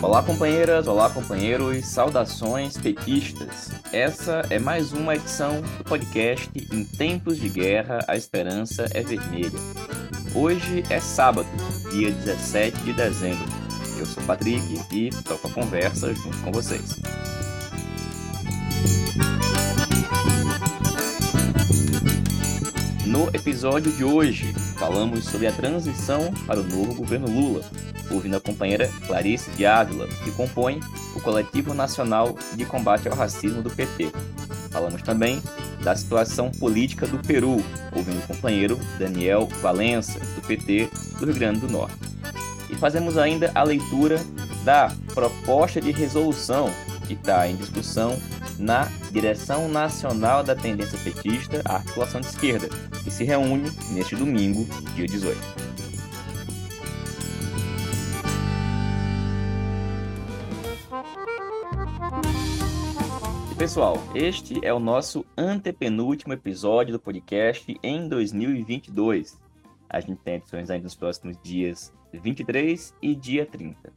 Olá, companheiras, olá, companheiros, saudações petistas. Essa é mais uma edição do podcast Em Tempos de Guerra, a Esperança é Vermelha. Hoje é sábado, dia 17 de dezembro. Eu sou Patrick e toco a conversa junto com vocês. No episódio de hoje, falamos sobre a transição para o novo governo Lula, ouvindo a companheira Clarice de Ávila, que compõe o Coletivo Nacional de Combate ao Racismo do PT. Falamos também da situação política do Peru, ouvindo o companheiro Daniel Valença, do PT do Rio Grande do Norte. E fazemos ainda a leitura da proposta de resolução que está em discussão na Direção Nacional da Tendência Petista, a articulação de esquerda, que se reúne neste domingo, dia 18. Pessoal, este é o nosso antepenúltimo episódio do podcast em 2022. A gente tem edições ainda nos próximos dias 23 e dia 30.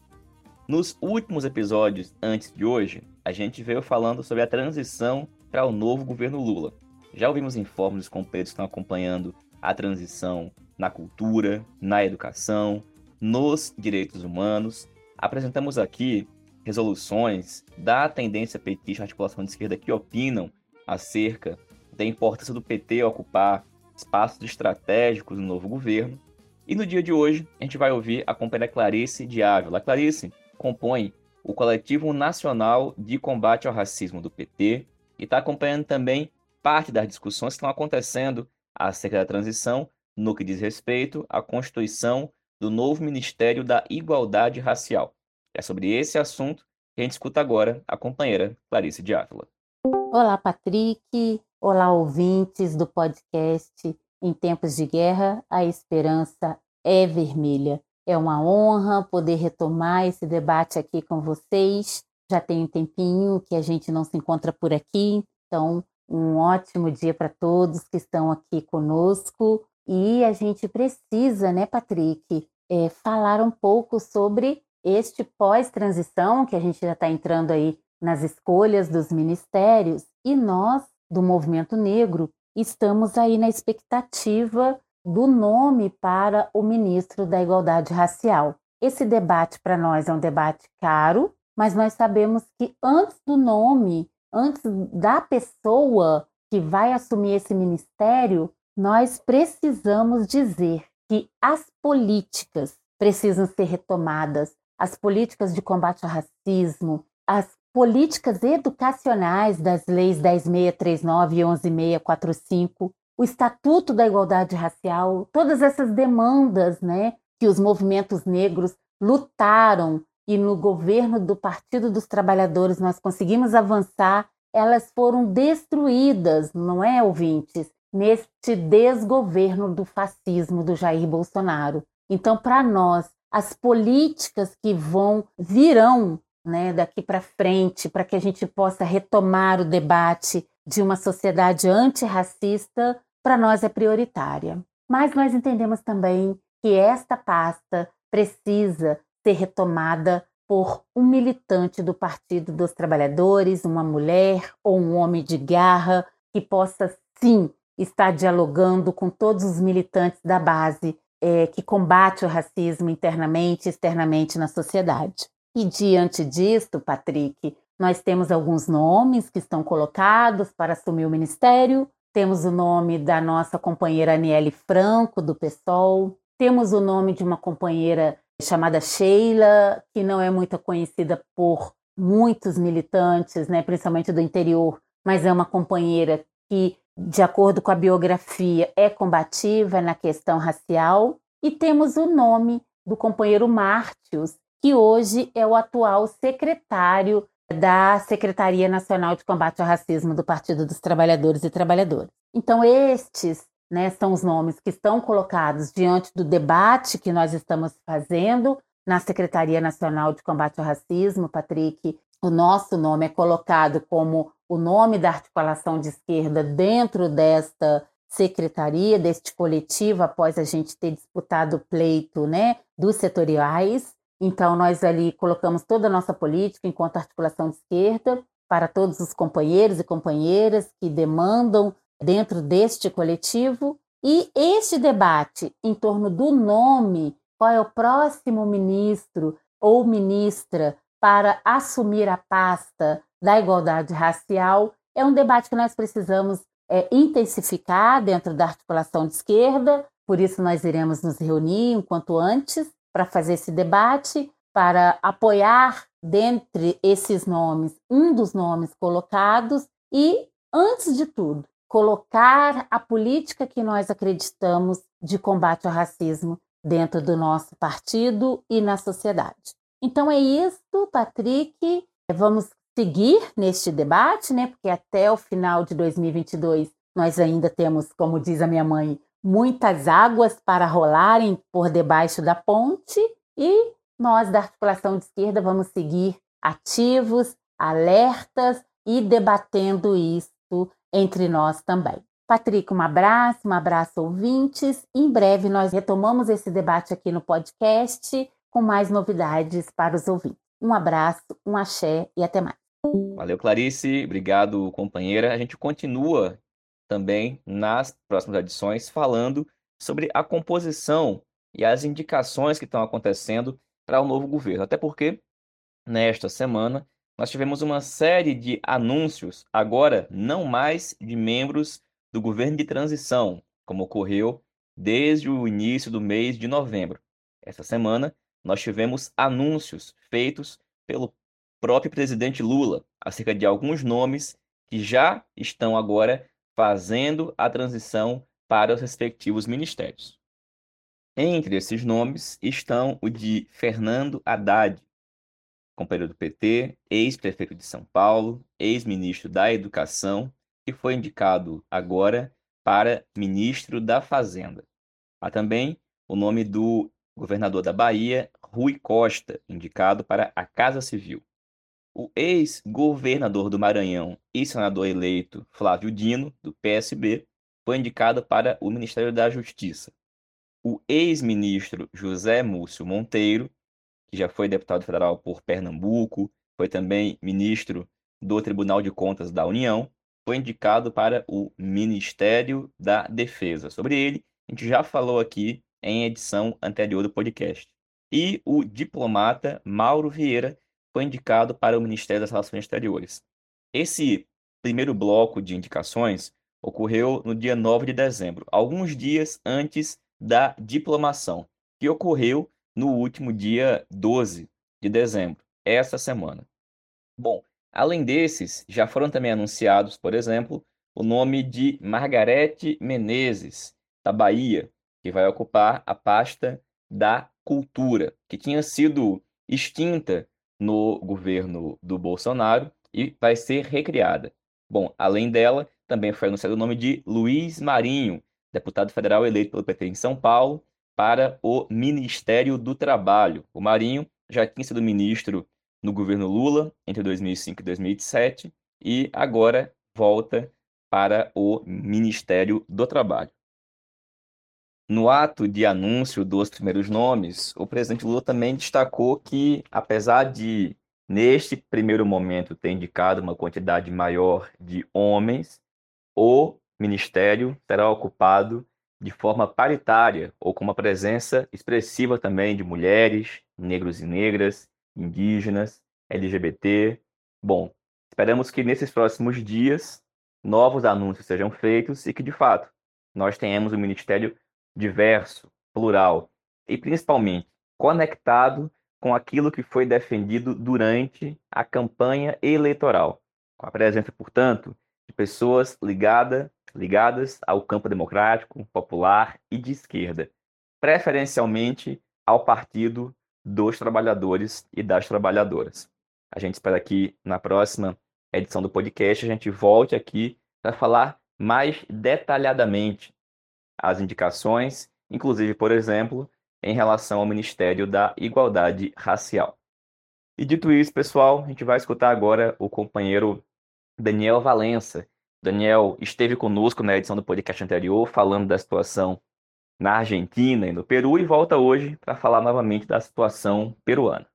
Nos últimos episódios antes de hoje, a gente veio falando sobre a transição para o novo governo Lula. Já ouvimos informes dos que estão acompanhando a transição na cultura, na educação, nos direitos humanos. Apresentamos aqui resoluções da tendência petista, articulação de esquerda, que opinam acerca da importância do PT ocupar espaços estratégicos no novo governo. E no dia de hoje, a gente vai ouvir a companheira Clarice de Ávila. A Clarice compõe o Coletivo Nacional de Combate ao Racismo do PT e está acompanhando também parte das discussões que estão acontecendo acerca da transição no que diz respeito à constituição do novo Ministério da Igualdade Racial. É sobre esse assunto que a gente escuta agora a companheira Clarice de Ávila. Olá, Patrick. Olá, ouvintes do podcast Em Tempos de Guerra, a Esperança é Vermelha. É uma honra poder retomar esse debate aqui com vocês. Já tem um tempinho que a gente não se encontra por aqui, então um ótimo dia para todos que estão aqui conosco. E a gente precisa, né, Patrick, é, falar um pouco sobre este pós-transição, que a gente já está entrando aí nas escolhas dos ministérios, e nós, do movimento negro, estamos aí na expectativa do nome para o ministro da Igualdade Racial. Esse debate para nós é um debate caro, mas nós sabemos que antes do nome, antes da pessoa que vai assumir esse ministério, nós precisamos dizer que as políticas precisam ser retomadas, as políticas de combate ao racismo, as políticas educacionais das leis 10.639 e 11.645, o Estatuto da Igualdade Racial, todas essas demandas né, que os movimentos negros lutaram e no governo do Partido dos Trabalhadores nós conseguimos avançar, elas foram destruídas, não é, ouvintes? Neste desgoverno do fascismo do Jair Bolsonaro. Então, para nós, as políticas que vão virão né, daqui para frente, para que a gente possa retomar o debate de uma sociedade antirracista, para nós é prioritária. Mas nós entendemos também que esta pasta precisa ser retomada por um militante do Partido dos Trabalhadores, uma mulher ou um homem de garra que possa sim estar dialogando com todos os militantes da base é, que combate o racismo internamente e externamente na sociedade. E diante disto, Patrick, nós temos alguns nomes que estão colocados para assumir o ministério. Temos o nome da nossa companheira Aniele Franco, do PSOL. Temos o nome de uma companheira chamada Sheila, que não é muito conhecida por muitos militantes, né, principalmente do interior, mas é uma companheira que de acordo com a biografia, é combativa na questão racial. E temos o nome do companheiro Mártios, que hoje é o atual secretário da Secretaria Nacional de Combate ao Racismo do Partido dos Trabalhadores e Trabalhadoras. Então, estes né, são os nomes que estão colocados diante do debate que nós estamos fazendo na Secretaria Nacional de Combate ao Racismo, Patrick. O nosso nome é colocado como o nome da articulação de esquerda dentro desta secretaria, deste coletivo, após a gente ter disputado o pleito né, dos setoriais. Então, nós ali colocamos toda a nossa política enquanto articulação de esquerda para todos os companheiros e companheiras que demandam dentro deste coletivo. E este debate em torno do nome, qual é o próximo ministro ou ministra para assumir a pasta da igualdade racial, é um debate que nós precisamos é, intensificar dentro da articulação de esquerda, por isso nós iremos nos reunir enquanto antes para fazer esse debate, para apoiar dentre esses nomes um dos nomes colocados e, antes de tudo, colocar a política que nós acreditamos de combate ao racismo dentro do nosso partido e na sociedade. Então é isso, Patrick. Vamos seguir neste debate, né? Porque até o final de 2022 nós ainda temos, como diz a minha mãe, muitas águas para rolarem por debaixo da ponte e nós da articulação de esquerda vamos seguir ativos, alertas e debatendo isso entre nós também. Patrick, um abraço, um abraço ouvintes. Em breve nós retomamos esse debate aqui no podcast com mais novidades para os ouvintes. Um abraço, um axé e até mais. Valeu, Clarice. Obrigado, companheira. A gente continua também nas próximas edições falando sobre a composição e as indicações que estão acontecendo para o novo governo. Até porque, nesta semana, nós tivemos uma série de anúncios, agora não mais de membros do governo de transição, como ocorreu desde o início do mês de novembro. Essa semana, nós tivemos anúncios feitos pelo próprio presidente Lula acerca de alguns nomes que já estão agora fazendo a transição para os respectivos ministérios. Entre esses nomes estão o de Fernando Haddad, companheiro do PT, ex-prefeito de São Paulo, ex-ministro da Educação, que foi indicado agora para ministro da Fazenda. Há também o nome do governador da Bahia, Rui Costa, indicado para a Casa Civil. O ex-governador do Maranhão e senador eleito Flávio Dino, do PSB, foi indicado para o Ministério da Justiça. O ex-ministro José Múcio Monteiro, que já foi deputado federal por Pernambuco, foi também ministro do Tribunal de Contas da União, foi indicado para o Ministério da Defesa. Sobre ele, a gente já falou aqui em edição anterior do podcast. E o diplomata Mauro Vieira, foi indicado para o Ministério das Relações Exteriores. Esse primeiro bloco de indicações ocorreu no dia 9 de dezembro, alguns dias antes da diplomação, que ocorreu no último dia 12 de dezembro, essa semana. Bom, além desses, já foram também anunciados, por exemplo, o nome de Margarete Menezes, da Bahia, que vai ocupar a pasta da cultura, que tinha sido extinta no governo do Bolsonaro e vai ser recriada. Bom, além dela, também foi anunciado o nome de Luiz Marinho, deputado federal eleito pelo PT em São Paulo, para o Ministério do Trabalho. O Marinho já tinha sido ministro no governo Lula entre 2005 e 2007 e agora volta para o Ministério do Trabalho. No ato de anúncio dos primeiros nomes, o presidente Lula também destacou que, apesar de, neste primeiro momento, ter indicado uma quantidade maior de homens, o ministério será ocupado de forma paritária ou com uma presença expressiva também de mulheres, negros e negras, indígenas, LGBT. Bom, esperamos que nesses próximos dias novos anúncios sejam feitos e que, de fato, nós tenhamos um ministério diverso, plural e principalmente conectado com aquilo que foi defendido durante a campanha eleitoral, com a presença, portanto, de pessoas ligada, ligadas ao campo democrático, popular e de esquerda, preferencialmente ao Partido dos Trabalhadores e das Trabalhadoras. A gente espera que na próxima edição do podcast a gente volte aqui para falar mais detalhadamente as indicações, inclusive, por exemplo, em relação ao Ministério da Igualdade Racial. E dito isso, pessoal, a gente vai escutar agora o companheiro Daniel Valença. Daniel esteve conosco na edição do podcast anterior, falando da situação na Argentina e no Peru e volta hoje para falar novamente da situação peruana.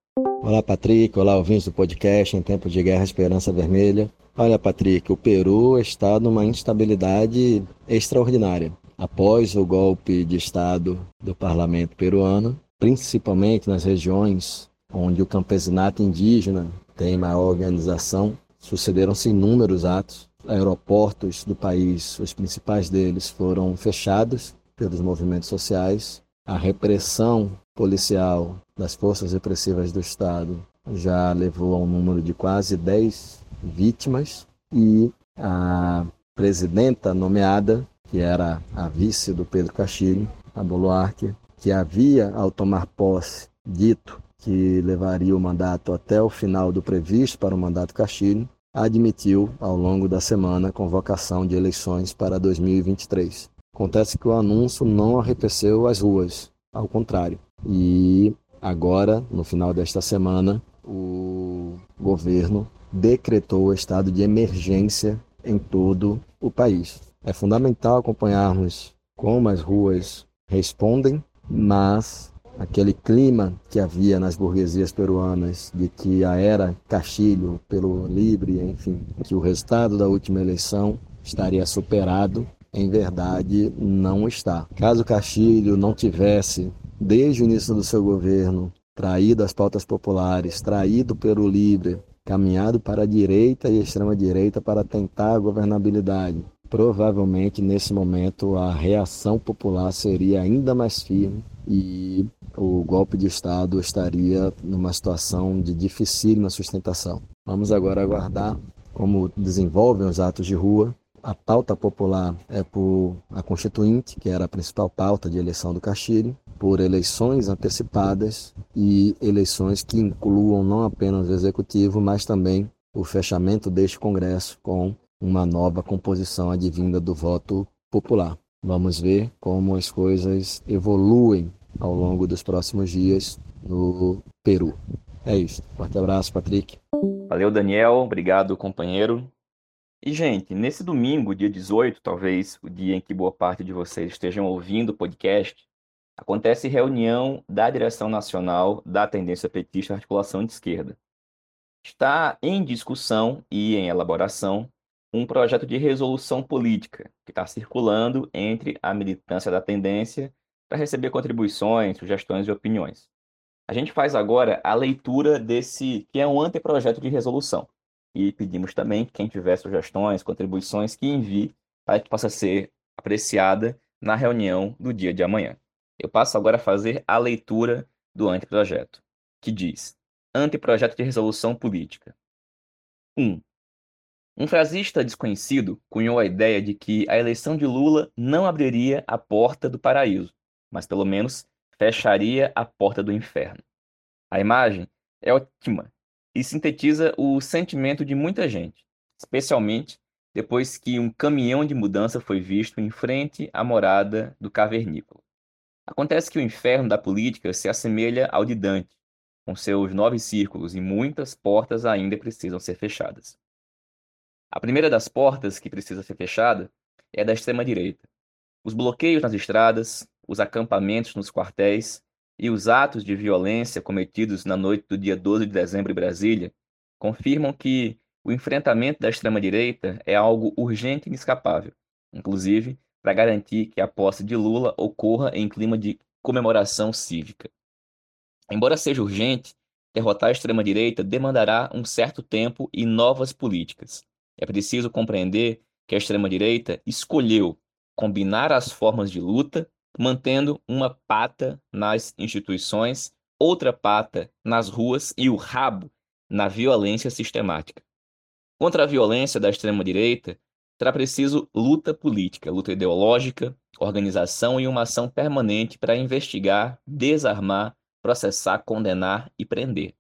Olá, Patrick. Olá, ouvintes do podcast Em Tempo de Guerra Esperança Vermelha. Olha, Patrick, o Peru está numa instabilidade extraordinária. Após o golpe de Estado do parlamento peruano, principalmente nas regiões onde o campesinato indígena tem maior organização, sucederam-se inúmeros atos. Aeroportos do país, os principais deles, foram fechados pelos movimentos sociais. A repressão policial das forças repressivas do Estado já levou a um número de quase 10 vítimas e a presidenta nomeada, que era a vice do Pedro Castilho, a Boluarque, que havia, ao tomar posse, dito que levaria o mandato até o final do previsto para o mandato Castilho, admitiu ao longo da semana a convocação de eleições para 2023. Acontece que o anúncio não arrefeceu as ruas, ao contrário. E agora, no final desta semana, o governo decretou o estado de emergência em todo o país. É fundamental acompanharmos como as ruas respondem, mas aquele clima que havia nas burguesias peruanas de que a era Castilho pelo Libre, enfim, que o resultado da última eleição estaria superado, em verdade não está. Caso Castilho não tivesse, desde o início do seu governo, traído as pautas populares, traído pelo Libre, caminhado para a direita e extrema-direita para tentar a governabilidade, provavelmente nesse momento a reação popular seria ainda mais firme e o golpe de Estado estaria numa situação de dificílima sustentação. Vamos agora aguardar como desenvolvem os atos de rua. A pauta popular é por a Constituinte, que era a principal pauta de eleição do Castilho, por eleições antecipadas e eleições que incluam não apenas o executivo, mas também o fechamento deste Congresso com uma nova composição advinda do voto popular. Vamos ver como as coisas evoluem ao longo dos próximos dias no Peru. É isso. Forte abraço, Patrick. Valeu, Daniel. Obrigado, companheiro. E, gente, nesse domingo, dia 18, talvez o dia em que boa parte de vocês estejam ouvindo o podcast, acontece reunião da direção nacional da tendência petista articulação de esquerda. Está em discussão e em elaboração um projeto de resolução política que está circulando entre a militância da tendência para receber contribuições, sugestões e opiniões. A gente faz agora a leitura desse, que é um anteprojeto de resolução. E pedimos também que quem tiver sugestões, contribuições, que envie para que possa ser apreciada na reunião do dia de amanhã. Eu passo agora a fazer a leitura do anteprojeto, que diz: Anteprojeto de resolução política. 1. Um, um frasista desconhecido cunhou a ideia de que a eleição de Lula não abriria a porta do paraíso, mas pelo menos fecharia a porta do inferno. A imagem é ótima e sintetiza o sentimento de muita gente, especialmente depois que um caminhão de mudança foi visto em frente à morada do cavernícola. Acontece que o inferno da política se assemelha ao de Dante, com seus nove círculos e muitas portas ainda precisam ser fechadas. A primeira das portas que precisa ser fechada é da extrema-direita. Os bloqueios nas estradas, os acampamentos nos quartéis e os atos de violência cometidos na noite do dia 12 de dezembro em Brasília confirmam que o enfrentamento da extrema-direita é algo urgente e inescapável, inclusive para garantir que a posse de Lula ocorra em clima de comemoração cívica. Embora seja urgente, derrotar a extrema-direita demandará um certo tempo e novas políticas. É preciso compreender que a extrema-direita escolheu combinar as formas de luta mantendo uma pata nas instituições, outra pata nas ruas e o rabo na violência sistemática. Contra a violência da extrema-direita, será preciso luta política, luta ideológica, organização e uma ação permanente para investigar, desarmar, processar, condenar e prender.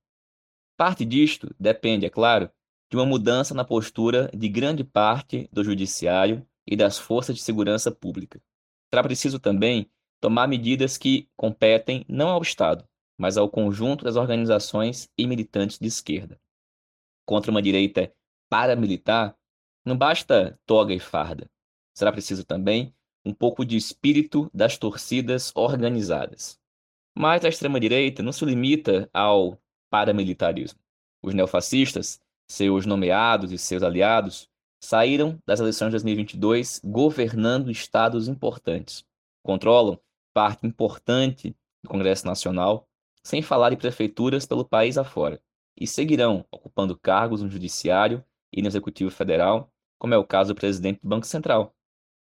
Parte disto depende, é claro, de uma mudança na postura de grande parte do judiciário e das forças de segurança pública. Será preciso também tomar medidas que competem não ao Estado, mas ao conjunto das organizações e militantes de esquerda. Contra uma direita paramilitar, não basta toga e farda. Será preciso também um pouco de espírito das torcidas organizadas. Mas a extrema-direita não se limita ao paramilitarismo. Os neofascistas, seus nomeados e seus aliados, saíram das eleições de 2022 governando estados importantes. Controlam parte importante do Congresso Nacional, sem falar em prefeituras pelo país afora, e seguirão ocupando cargos no Judiciário e no Executivo Federal, como é o caso do presidente do Banco Central.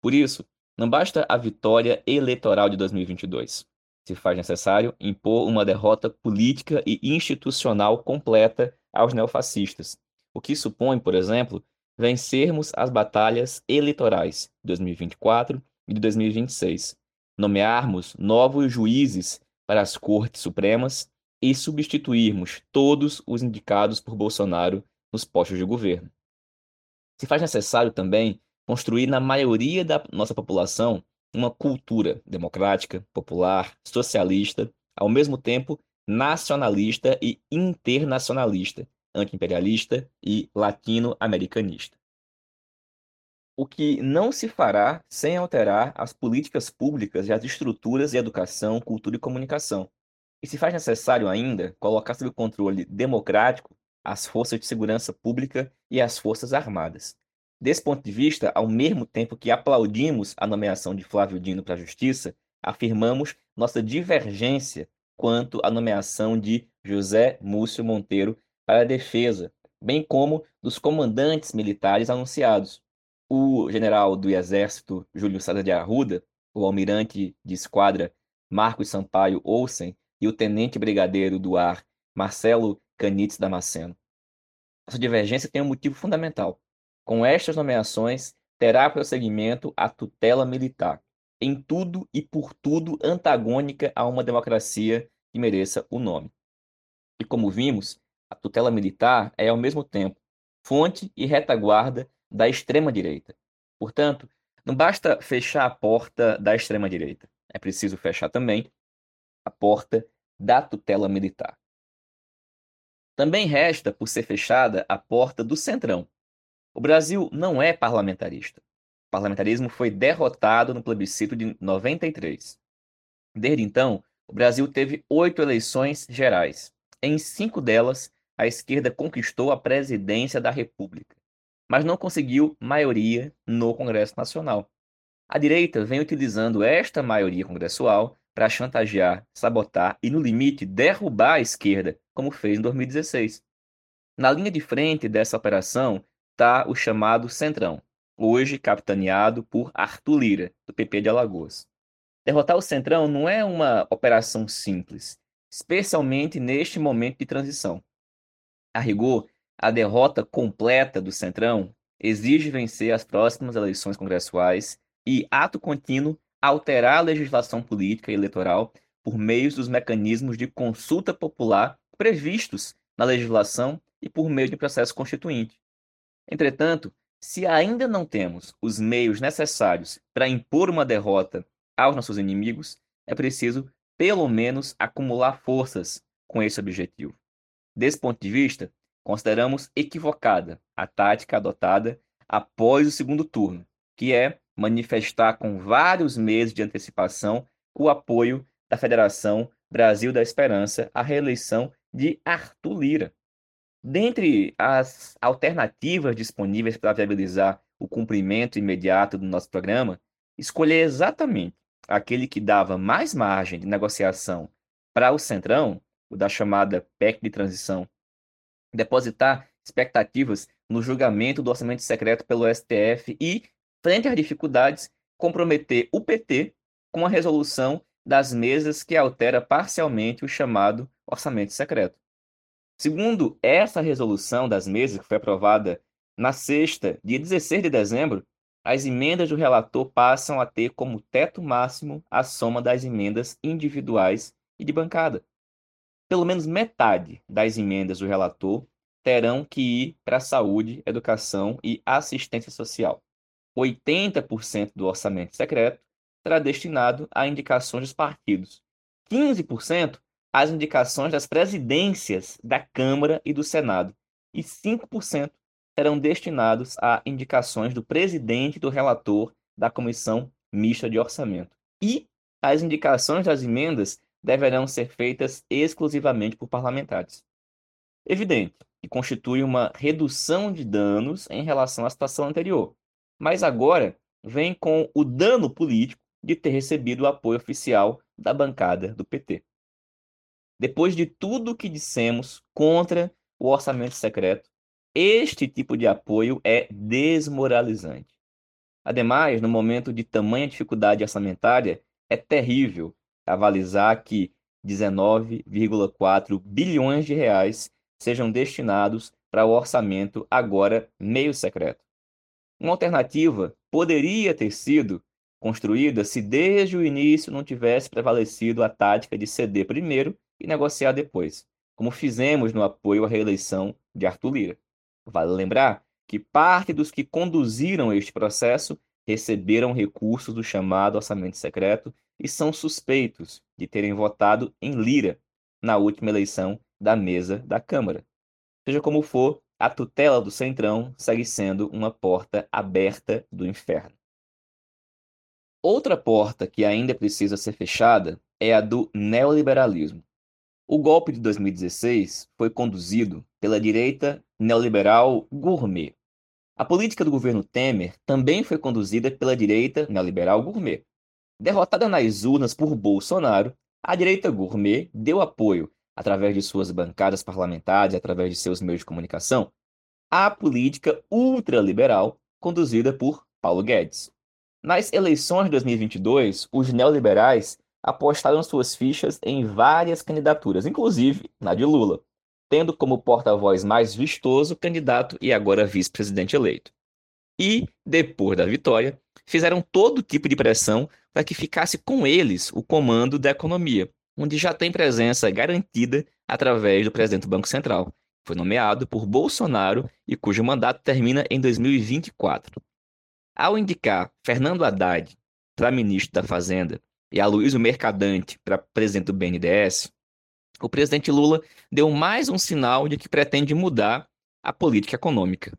Por isso, não basta a vitória eleitoral de 2022. Se faz necessário impor uma derrota política e institucional completa aos neofascistas, o que supõe, por exemplo, vencermos as batalhas eleitorais de 2024 e de 2026, nomearmos novos juízes para as Cortes Supremas e substituirmos todos os indicados por Bolsonaro nos postos de governo. Se faz necessário também construir na maioria da nossa população uma cultura democrática, popular, socialista, ao mesmo tempo nacionalista e internacionalista, antiimperialista e latino-americanista. O que não se fará sem alterar as políticas públicas e as estruturas de educação, cultura e comunicação. E se faz necessário ainda colocar sob controle democrático as forças de segurança pública e as forças armadas. Desse ponto de vista, ao mesmo tempo que aplaudimos a nomeação de Flávio Dino para a Justiça, afirmamos nossa divergência quanto à nomeação de José Múcio Monteiro para a defesa, bem como dos comandantes militares anunciados. O general do Exército Júlio César de Arruda, o almirante de esquadra Marcos Sampaio Olsen e o tenente brigadeiro do ar Marcelo Canites Damasceno. Essa divergência tem um motivo fundamental. Com estas nomeações, terá prosseguimento a tutela militar, em tudo e por tudo antagônica a uma democracia que mereça o nome. E como vimos, a tutela militar é, ao mesmo tempo, fonte e retaguarda da extrema-direita. Portanto, não basta fechar a porta da extrema-direita, é preciso fechar também a porta da tutela militar. Também resta por ser fechada a porta do centrão. O Brasil não é parlamentarista. O parlamentarismo foi derrotado no plebiscito de 93. Desde então, o Brasil teve oito eleições gerais. Em cinco delas, a esquerda conquistou a presidência da República, mas não conseguiu maioria no Congresso Nacional. A direita vem utilizando esta maioria congressual para chantagear, sabotar e, no limite, derrubar a esquerda, como fez em 2016. Na linha de frente dessa operação está o chamado Centrão, hoje capitaneado por Arthur Lira, do PP de Alagoas. Derrotar o Centrão não é uma operação simples, especialmente neste momento de transição. A rigor, a derrota completa do Centrão exige vencer as próximas eleições congressuais e, ato contínuo, alterar a legislação política e eleitoral por meio dos mecanismos de consulta popular previstos na legislação e por meio de processo constituinte. Entretanto, se ainda não temos os meios necessários para impor uma derrota aos nossos inimigos, é preciso, pelo menos, acumular forças com esse objetivo. Desse ponto de vista, consideramos equivocada a tática adotada após o segundo turno, que é manifestar com vários meses de antecipação o apoio da Federação Brasil da Esperança à reeleição de Arthur Lira. Dentre as alternativas disponíveis para viabilizar o cumprimento imediato do nosso programa, escolher exatamente aquele que dava mais margem de negociação para o Centrão o da chamada PEC de transição, depositar expectativas no julgamento do orçamento secreto pelo STF e, frente às dificuldades, comprometer o PT com a resolução das mesas que altera parcialmente o chamado orçamento secreto. Segundo essa resolução das mesas, que foi aprovada na sexta, dia 16 de dezembro, as emendas do relator passam a ter como teto máximo a soma das emendas individuais e de bancada pelo menos metade das emendas do relator terão que ir para saúde, educação e assistência social. 80% do orçamento secreto será destinado a indicações dos partidos. 15% às indicações das presidências da Câmara e do Senado. E 5% serão destinados a indicações do presidente e do relator da Comissão mista de orçamento. E as indicações das emendas deverão ser feitas exclusivamente por parlamentares. Evidente que constitui uma redução de danos em relação à situação anterior, mas agora vem com o dano político de ter recebido o apoio oficial da bancada do PT. Depois de tudo que dissemos contra o orçamento secreto, este tipo de apoio é desmoralizante. Ademais, no momento de tamanha dificuldade orçamentária, é terrível avalizar que 19,4 bilhões de reais sejam destinados para o orçamento agora meio secreto. Uma alternativa poderia ter sido construída se desde o início não tivesse prevalecido a tática de ceder primeiro e negociar depois, como fizemos no apoio à reeleição de Arthur Lira. Vale lembrar que parte dos que conduziram este processo receberam recursos do chamado orçamento secreto e são suspeitos de terem votado em Lira na última eleição da mesa da Câmara. Seja como for, a tutela do Centrão segue sendo uma porta aberta do inferno. Outra porta que ainda precisa ser fechada é a do neoliberalismo. O golpe de 2016 foi conduzido pela direita neoliberal gourmet. A política do governo Temer também foi conduzida pela direita neoliberal gourmet. Derrotada nas urnas por Bolsonaro, a direita gourmet deu apoio, através de suas bancadas parlamentares, através de seus meios de comunicação, à política ultraliberal conduzida por Paulo Guedes. Nas eleições de 2022, os neoliberais apostaram suas fichas em várias candidaturas, inclusive na de Lula, tendo como porta-voz mais vistoso o candidato e agora vice-presidente eleito. E, depois da vitória, fizeram todo tipo de pressão para que ficasse com eles o comando da economia, onde já tem presença garantida através do presidente do Banco Central, que foi nomeado por Bolsonaro e cujo mandato termina em 2024. Ao indicar Fernando Haddad para ministro da Fazenda e Aloysio Mercadante para presidente do BNDES, o presidente Lula deu mais um sinal de que pretende mudar a política econômica.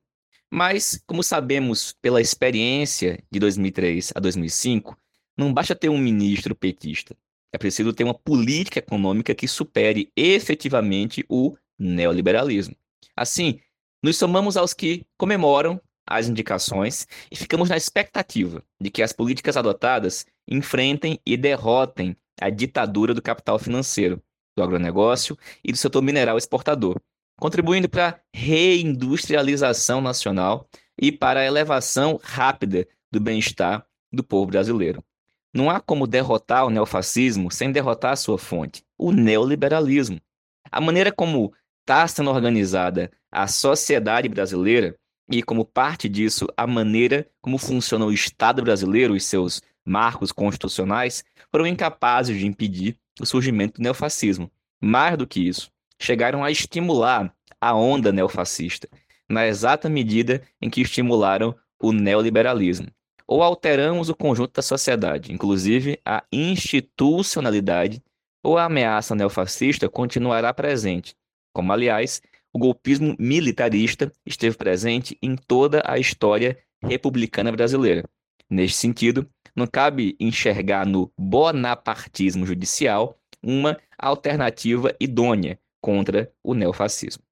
Mas, como sabemos pela experiência de 2003 a 2005, não basta ter um ministro petista. É preciso ter uma política econômica que supere efetivamente o neoliberalismo. Assim, nos somamos aos que comemoram as indicações e ficamos na expectativa de que as políticas adotadas enfrentem e derrotem a ditadura do capital financeiro, do agronegócio e do setor mineral exportador, contribuindo para a reindustrialização nacional e para a elevação rápida do bem-estar do povo brasileiro. Não há como derrotar o neofascismo sem derrotar a sua fonte, o neoliberalismo. A maneira como está sendo organizada a sociedade brasileira e, como parte disso, a maneira como funciona o Estado brasileiro e seus marcos constitucionais foram incapazes de impedir o surgimento do neofascismo. Mais do que isso, chegaram a estimular a onda neofascista, na exata medida em que estimularam o neoliberalismo. Ou alteramos o conjunto da sociedade, inclusive a institucionalidade, ou a ameaça neofascista continuará presente, como, aliás, o golpismo militarista esteve presente em toda a história republicana brasileira. Neste sentido, não cabe enxergar no bonapartismo judicial uma alternativa idônea contra o neofascismo.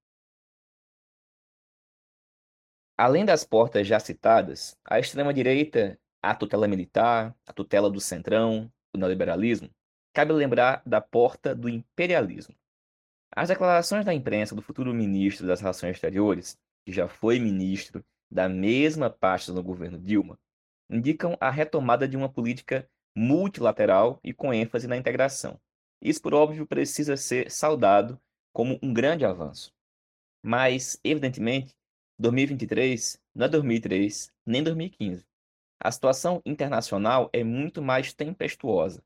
Além das portas já citadas, a extrema-direita, a tutela militar, a tutela do centrão, o neoliberalismo, cabe lembrar da porta do imperialismo. As declarações da imprensa do futuro ministro das Relações Exteriores, que já foi ministro da mesma pasta no governo Dilma, indicam a retomada de uma política multilateral e com ênfase na integração. Isso, por óbvio, precisa ser saudado como um grande avanço. Mas, evidentemente, 2023 não é 2003 nem 2015. A situação internacional é muito mais tempestuosa.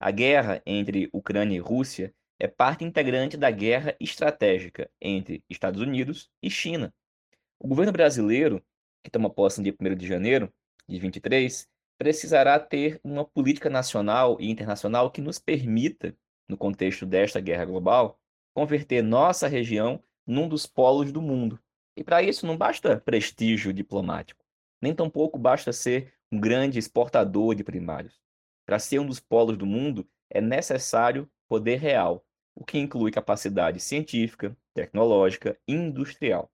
A guerra entre Ucrânia e Rússia é parte integrante da guerra estratégica entre Estados Unidos e China. O governo brasileiro, que toma posse no dia 1 de janeiro de 23, precisará ter uma política nacional e internacional que nos permita, no contexto desta guerra global, converter nossa região num dos polos do mundo. E para isso não basta prestígio diplomático, nem tampouco basta ser um grande exportador de primários. Para ser um dos polos do mundo, é necessário poder real, o que inclui capacidade científica, tecnológica e industrial.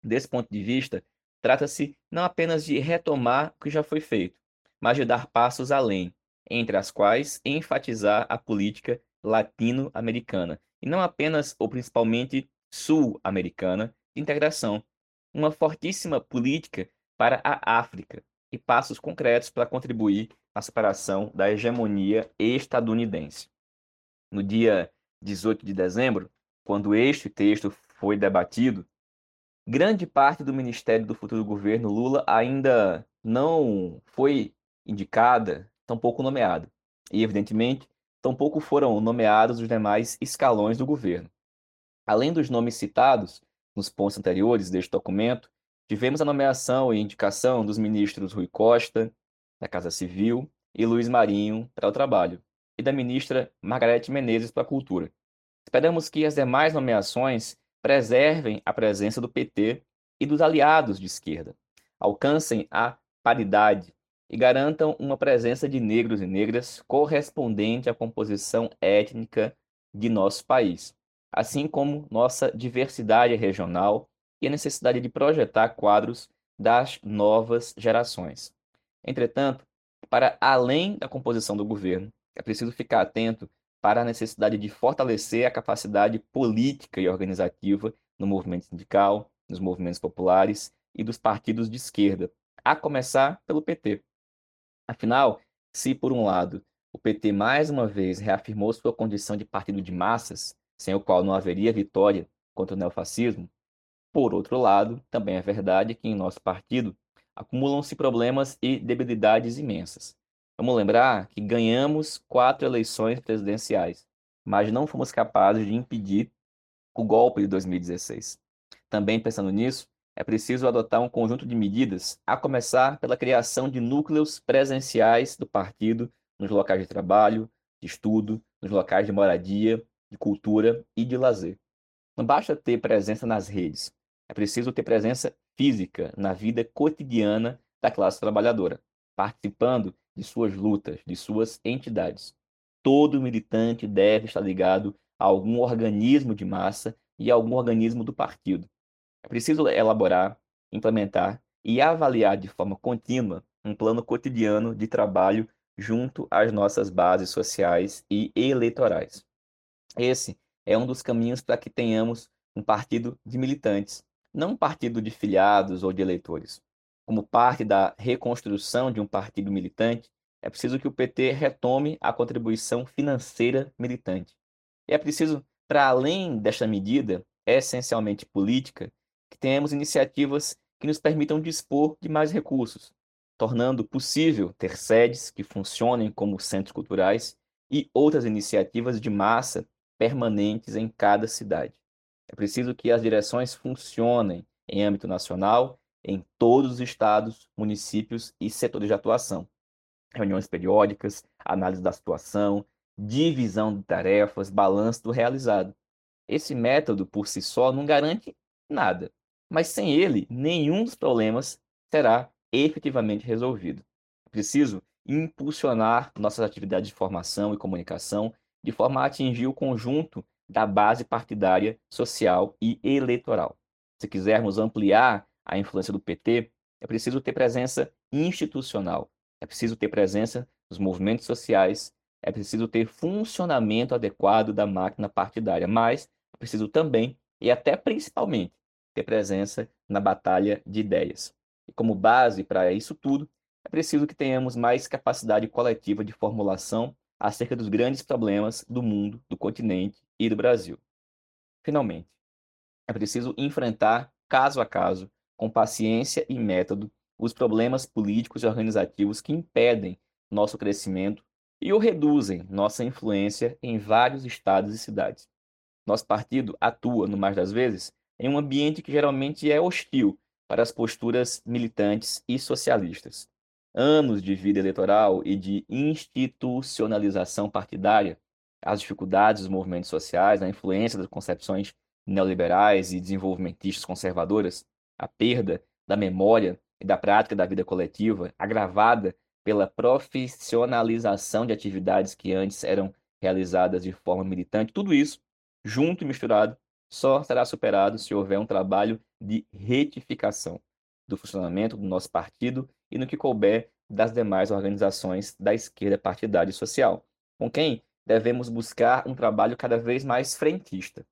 Desse ponto de vista, trata-se não apenas de retomar o que já foi feito, mas de dar passos além, entre as quais enfatizar a política latino-americana, e não apenas ou principalmente sul-americana, de integração, uma fortíssima política para a África e passos concretos para contribuir na separação da hegemonia estadunidense. No dia 18 de dezembro, quando este texto foi debatido, grande parte do ministério do futuro governo Lula ainda não foi indicada, tampouco nomeada. E, evidentemente, tampouco foram nomeados os demais escalões do governo. Além dos nomes citados nos pontos anteriores deste documento, tivemos a nomeação e indicação dos ministros Rui Costa, da Casa Civil, e Luiz Marinho, para o Trabalho, e da ministra Margarete Menezes, para a Cultura. Esperamos que as demais nomeações preservem a presença do PT e dos aliados de esquerda, alcancem a paridade e garantam uma presença de negros e negras correspondente à composição étnica de nosso país, assim como nossa diversidade regional e a necessidade de projetar quadros das novas gerações. Entretanto, para além da composição do governo, é preciso ficar atento para a necessidade de fortalecer a capacidade política e organizativa no movimento sindical, nos movimentos populares e dos partidos de esquerda, a começar pelo PT. Afinal, se por um lado o PT mais uma vez reafirmou sua condição de partido de massas, sem o qual não haveria vitória contra o neofascismo, por outro lado, também é verdade que em nosso partido acumulam-se problemas e debilidades imensas. Vamos lembrar que ganhamos quatro eleições presidenciais, mas não fomos capazes de impedir o golpe de 2016. Também pensando nisso, é preciso adotar um conjunto de medidas, a começar pela criação de núcleos presenciais do partido nos locais de trabalho, de estudo, nos locais de moradia, de cultura e de lazer. Não basta ter presença nas redes, é preciso ter presença física na vida cotidiana da classe trabalhadora, participando de suas lutas, de suas entidades. Todo militante deve estar ligado a algum organismo de massa e a algum organismo do partido. É preciso elaborar, implementar e avaliar de forma contínua um plano cotidiano de trabalho junto às nossas bases sociais e eleitorais. Esse é um dos caminhos para que tenhamos um partido de militantes, não um partido de filiados ou de eleitores. Como parte da reconstrução de um partido militante, é preciso que o PT retome a contribuição financeira militante. E é preciso, para além desta medida, essencialmente política, que tenhamos iniciativas que nos permitam dispor de mais recursos, tornando possível ter sedes que funcionem como centros culturais e outras iniciativas de massa permanentes em cada cidade. É preciso que as direções funcionem em âmbito nacional em todos os estados, municípios e setores de atuação. Reuniões periódicas, análise da situação, divisão de tarefas, balanço do realizado. Esse método por si só não garante nada, mas sem ele, nenhum dos problemas será efetivamente resolvido. É preciso impulsionar nossas atividades de formação e comunicação de forma a atingir o conjunto da base partidária, social e eleitoral. Se quisermos ampliar a influência do PT, é preciso ter presença institucional, é preciso ter presença nos movimentos sociais, é preciso ter funcionamento adequado da máquina partidária, mas é preciso também, e até principalmente, ter presença na batalha de ideias. E como base para isso tudo, é preciso que tenhamos mais capacidade coletiva de formulação acerca dos grandes problemas do mundo, do continente e do Brasil. Finalmente, é preciso enfrentar caso a caso com paciência e método, os problemas políticos e organizativos que impedem nosso crescimento e ou reduzem nossa influência em vários estados e cidades. Nosso partido atua, no mais das vezes, em um ambiente que geralmente é hostil para as posturas militantes e socialistas. Anos de vida eleitoral e de institucionalização partidária, as dificuldades dos movimentos sociais, a influência das concepções neoliberais e desenvolvimentistas conservadoras, a perda da memória e da prática da vida coletiva, agravada pela profissionalização de atividades que antes eram realizadas de forma militante, tudo isso, junto e misturado, só será superado se houver um trabalho de retificação do funcionamento do nosso partido e no que couber das demais organizações da esquerda partidária e social, com quem devemos buscar um trabalho cada vez mais frentista.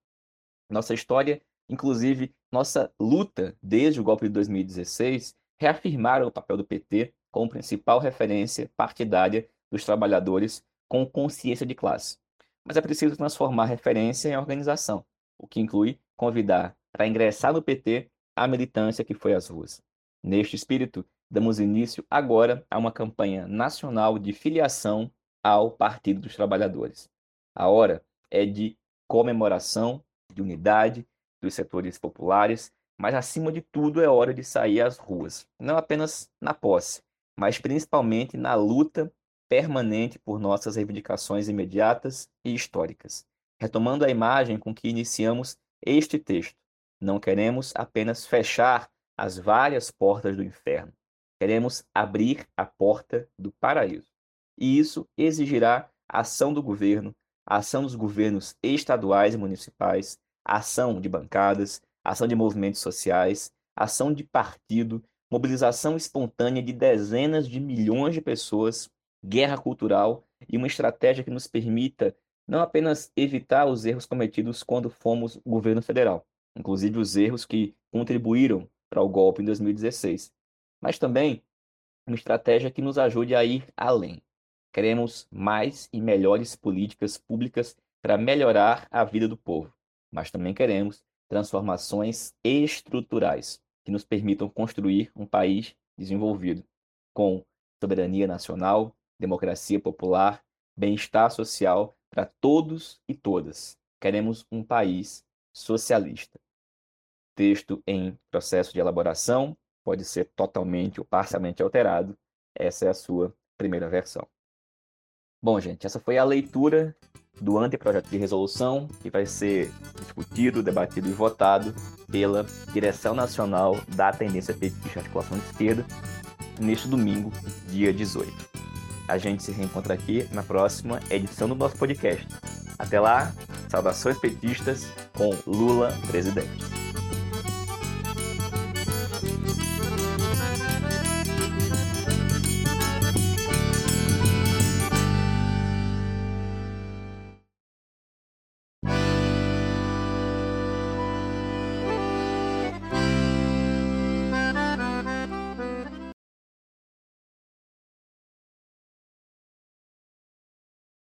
Nossa história, inclusive nossa luta desde o golpe de 2016, reafirmaram o papel do PT como principal referência partidária dos trabalhadores com consciência de classe. Mas é preciso transformar referência em organização, o que inclui convidar para ingressar no PT a militância que foi às ruas. Neste espírito, damos início agora a uma campanha nacional de filiação ao Partido dos Trabalhadores. A hora é de comemoração, de unidade dos setores populares, mas acima de tudo é hora de sair às ruas, não apenas na posse, mas principalmente na luta permanente por nossas reivindicações imediatas e históricas. Retomando a imagem com que iniciamos este texto, não queremos apenas fechar as várias portas do inferno, queremos abrir a porta do paraíso. E isso exigirá a ação do governo, a ação dos governos estaduais e municipais, ação de bancadas, ação de movimentos sociais, ação de partido, mobilização espontânea de dezenas de milhões de pessoas, guerra cultural e uma estratégia que nos permita não apenas evitar os erros cometidos quando fomos governo federal, inclusive os erros que contribuíram para o golpe em 2016, mas também uma estratégia que nos ajude a ir além. Queremos mais e melhores políticas públicas para melhorar a vida do povo, mas também queremos transformações estruturais que nos permitam construir um país desenvolvido, com soberania nacional, democracia popular, bem-estar social para todos e todas. Queremos um país socialista. Texto em processo de elaboração, pode ser totalmente ou parcialmente alterado. Essa é a sua primeira versão. Bom, gente, essa foi a leitura do anteprojeto de resolução que vai ser discutido, debatido e votado pela Direção Nacional da Tendência Petista Articulação de Esquerda neste domingo, dia 18. A gente se reencontra aqui na próxima edição do nosso podcast. Até lá, saudações petistas com Lula presidente.